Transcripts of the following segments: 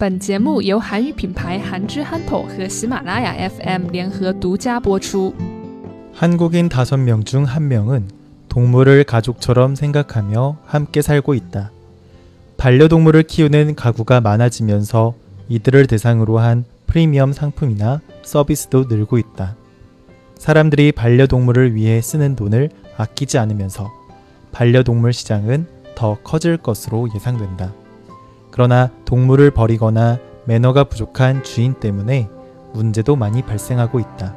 本节目由韩语品牌韩之憨头和喜马拉雅 FM 联合独家播出。 한국인 5명 중 1명은 동물을 가족처럼 생각하며 함께 살고 있다. 반려동물을 키우는 가구가 많아지면서 이들을 대상으로 한 프리미엄 상품이나 서비스도 늘고 있다. 사람들이 반려동물을 위해 쓰는 돈을 아끼지 않으면서 반려동물 시장은 더 커질 것으로 예상된다. 그러나 동물을 버리거나 매너가 부족한 주인 때문에 문제도 많이 발생하고 있다.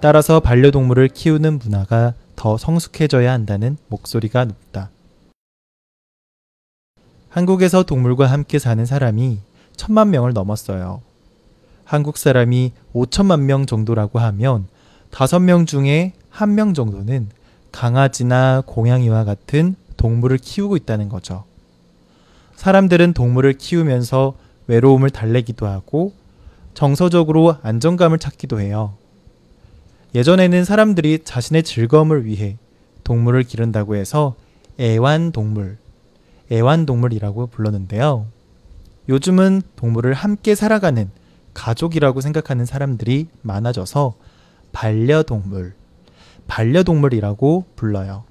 따라서 반려동물을 키우는 문화가 더 성숙해져야 한다는 목소리가 높다. 한국에서 동물과 함께 사는 사람이 천만 명을 넘었어요. 한국 사람이 5천만 명 정도라고 하면 5명 중에 1명 정도는 강아지나 고양이와 같은 동물을 키우고 있다는 거죠. 사람들은 동물을 키우면서 외로움을 달래기도 하고 정서적으로 안정감을 찾기도 해요. 예전에는 사람들이 자신의 즐거움을 위해 동물을 기른다고 해서 애완동물, 애완동물이라고 불렀는데요. 요즘은 동물을 함께 살아가는 가족이라고 생각하는 사람들이 많아져서 반려동물, 반려동물이라고 불러요.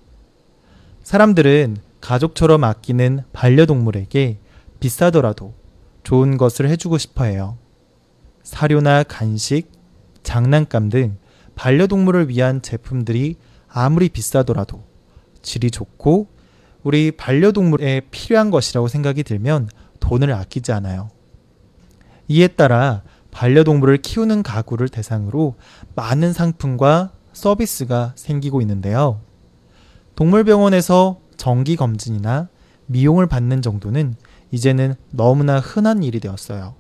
사람들은 가족처럼 아끼는 반려동물에게 비싸더라도 좋은 것을 해주고 싶어 해요. 사료나 간식, 장난감 등 반려동물을 위한 제품들이 아무리 비싸더라도 질이 좋고 우리 반려동물에 필요한 것이라고 생각이 들면 돈을 아끼지 않아요. 이에 따라 반려동물을 키우는 가구를 대상으로 많은 상품과 서비스가 생기고 있는데요. 동물병원에서 정기 검진이나 미용을 받는 정도는 이제는 너무나 흔한 일이 되었어요.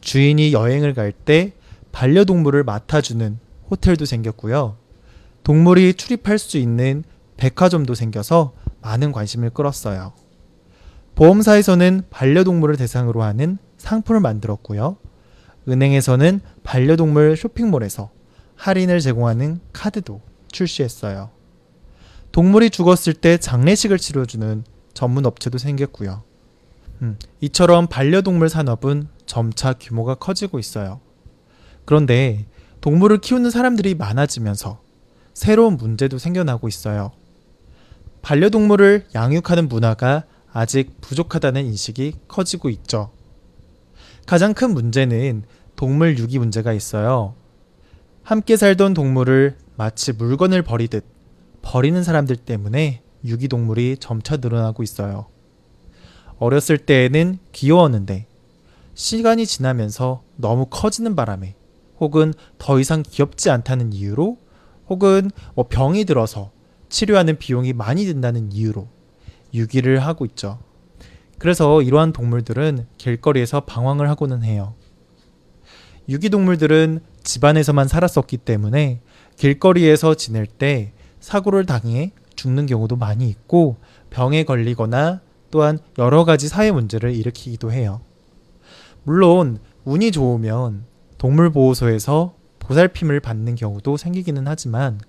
주인이 여행을 갈 때 반려동물을 맡아주는 호텔도 생겼고요. 동물이 출입할 수 있는 백화점도 생겨서 많은 관심을 끌었어요. 보험사에서는 반려동물을 대상으로 하는 상품을 만들었고요. 은행에서는 반려동물 쇼핑몰에서 할인을 제공하는 카드도 출시했어요. 동물이 죽었을 때 장례식을 치러주는 전문 업체도 생겼고요. 음, 이처럼 반려동물 산업은 점차 규모가 커지고 있어요. 그런데 동물을 키우는 사람들이 많아지면서 새로운 문제도 생겨나고 있어요. 반려동물을 양육하는 문화가 아직 부족하다는 인식이 커지고 있죠. 가장 큰 문제는 동물 유기 문제가 있어요. 함께 살던 동물을 마치 물건을 버리듯 버리는 사람들 때문에 유기동물이 점차 늘어나고 있어요. 어렸을 때에는 귀여웠는데 시간이 지나면서 너무 커지는 바람에 혹은 더 이상 귀엽지 않다는 이유로 혹은 뭐 병이 들어서 치료하는 비용이 많이 든다는 이유로 유기를 하고 있죠. 그래서 이러한 동물들은 길거리에서 방황을 하고는 해요. 유기동물들은 집안에서만 살았었기 때문에 길거리에서 지낼 때 사고를 당해 죽는 경우도 많이 있고 병에 걸리거나 또한 여러 가지 사회 문제를 일으키기도 해요. 물론 운이 좋으면 동물보호소에서 보살핌을 받는 경우도 생기기는 하지만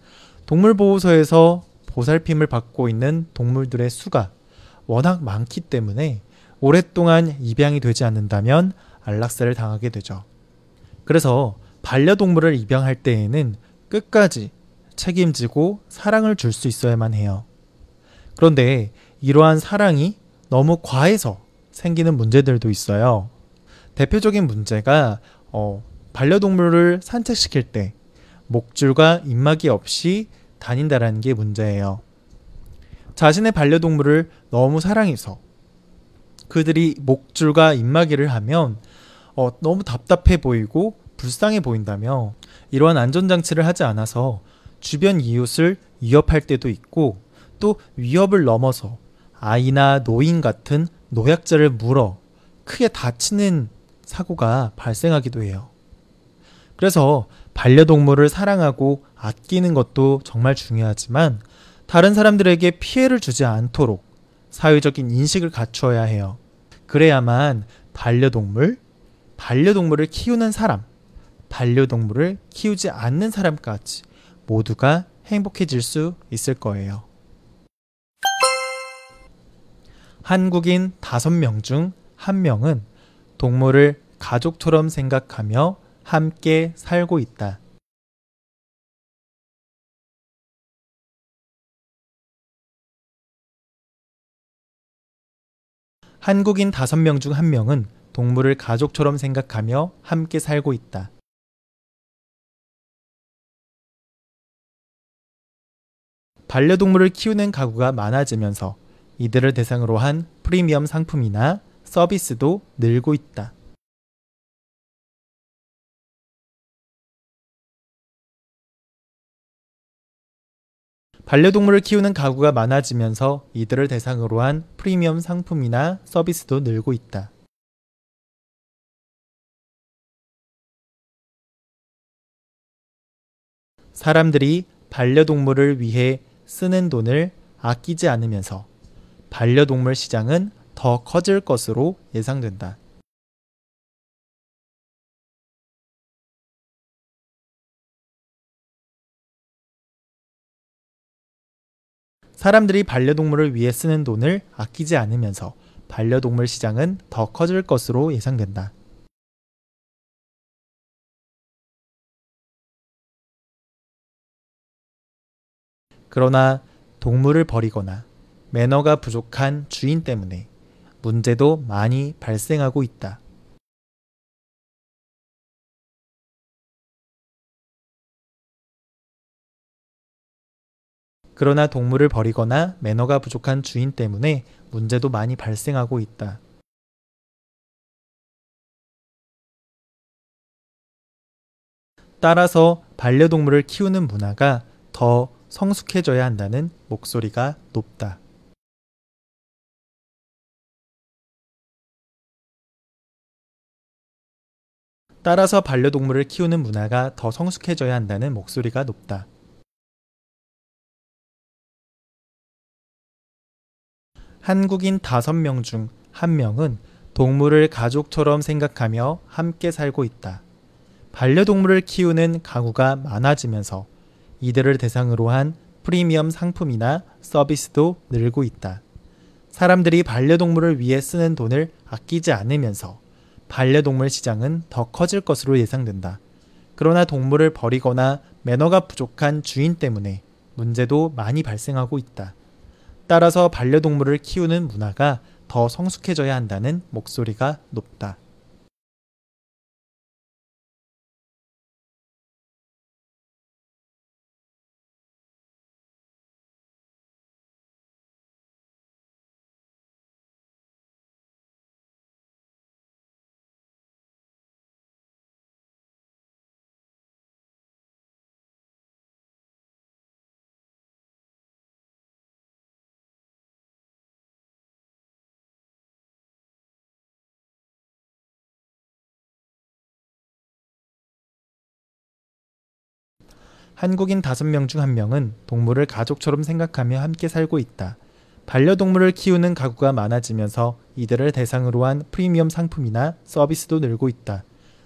동물보호소에서 보살핌을 받고 있는 동물들의 수가 워낙 많기 때문에 오랫동안 입양이 되지 않는다면 안락사를 당하게 되죠. 그래서 반려동물을 입양할 때에는 끝까지 책임지고 사랑을 줄 수 있어야만 해요. 그런데 이러한 사랑이 너무 과해서 생기는 문제들도 있어요. 대표적인 문제가 어, 반려동물을 산책시킬 때 목줄과 입마개 없이 다닌다라는 게 문제예요. 자신의 반려동물을 너무 사랑해서 그들이 목줄과 입마개를 하면 어, 너무 답답해 보이고 불쌍해 보인다며 이러한 안전장치를 하지 않아서 주변 이웃을 위협할 때도 있고 또 위협을 넘어서 아이나 노인 같은 노약자를 물어 크게 다치는 사고가 발생하기도 해요. 그래서 반려동물을 사랑하고 아끼는 것도 정말 중요하지만 다른 사람들에게 피해를 주지 않도록 사회적인 인식을 갖추어야 해요. 그래야만 반려동물, 반려동물을 키우는 사람, 반려동물을 키우지 않는 사람까지 모두가 행복해질 수 있을 거예요. 한국인 5명 중 1명은 동물을 가족처럼 생각하며 함께 살고 있다. 한국인 5명 중 1명은 동물을 가족처럼 생각하며 함께 살고 있다. 반려동물을 키우는 가구가 많아지면서 이들을 대상으로 한 프리미엄 상품이나 서비스도 늘고 있다. 반려동물을 키우는 가구가 많아지면서 이들을 대상으로 한 프리미엄 상품이나 서비스도 늘고 있다. 사람들이 반려동물을 위해 쓰는 돈을 아끼지 않으면서 반려동물 시장은 더 커질 것으로 예상된다. 사람들이 반려동물을 위해 쓰는 돈을 아끼지 않으면서 반려동물 시장은 더 커질 것으로 예상된다. 그러나 동물을 버리거나 매너가 부족한 주인 때문에 문제도 많이 발생하고 있다. 그러나 동물을 버리거나 매너가 부족한 주인 때문에 문제도 많이 발생하고 있다. 따라서 반려동물을 키우는 문화가 더 성숙해져야 한다는 목소리가 높다. 따라서 반려동물을 키우는 문화가 더 성숙해져야 한다는 목소리가 높다. 한국인 5명 중 1명은 동물을 가족처럼 생각하며 함께 살고 있다. 반려동물을 키우는 가구가 많아지면서 이들을 대상으로 한 프리미엄 상품이나 서비스도 늘고 있다. 사람들이 반려동물을 위해 쓰는 돈을 아끼지 않으면서 반려동물 시장은 더 커질 것으로 예상된다. 그러나 동물을 버리거나 매너가 부족한 주인 때문에 문제도 많이 발생하고 있다. 따라서 반려동물을 키우는 문화가 더 성숙해져야 한다는 목소리가 높다. 한국인 5명 중 1명은 동물을 가족처럼 생각하며 함께 살고 있다. 반려동물을 키우는 가구가 많아지면서 이들을 대상으로 한 프리미엄 상품이나 서비스도 늘고 있다.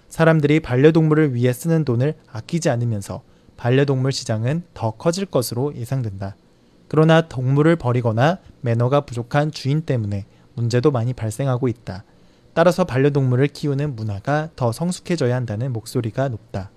사람들이 반려동물을 위해 쓰는 돈을 아끼지 않으면서 반려동물 시장은 더 커질 것으로 예상된다. 그러나 동물을 버리거나 매너가 부족한 주인 때문에 문제도 많이 발생하고 있다. 따라서 반려동물을 키우는 문화가 더 성숙해져야 한다는 목소리가 높다.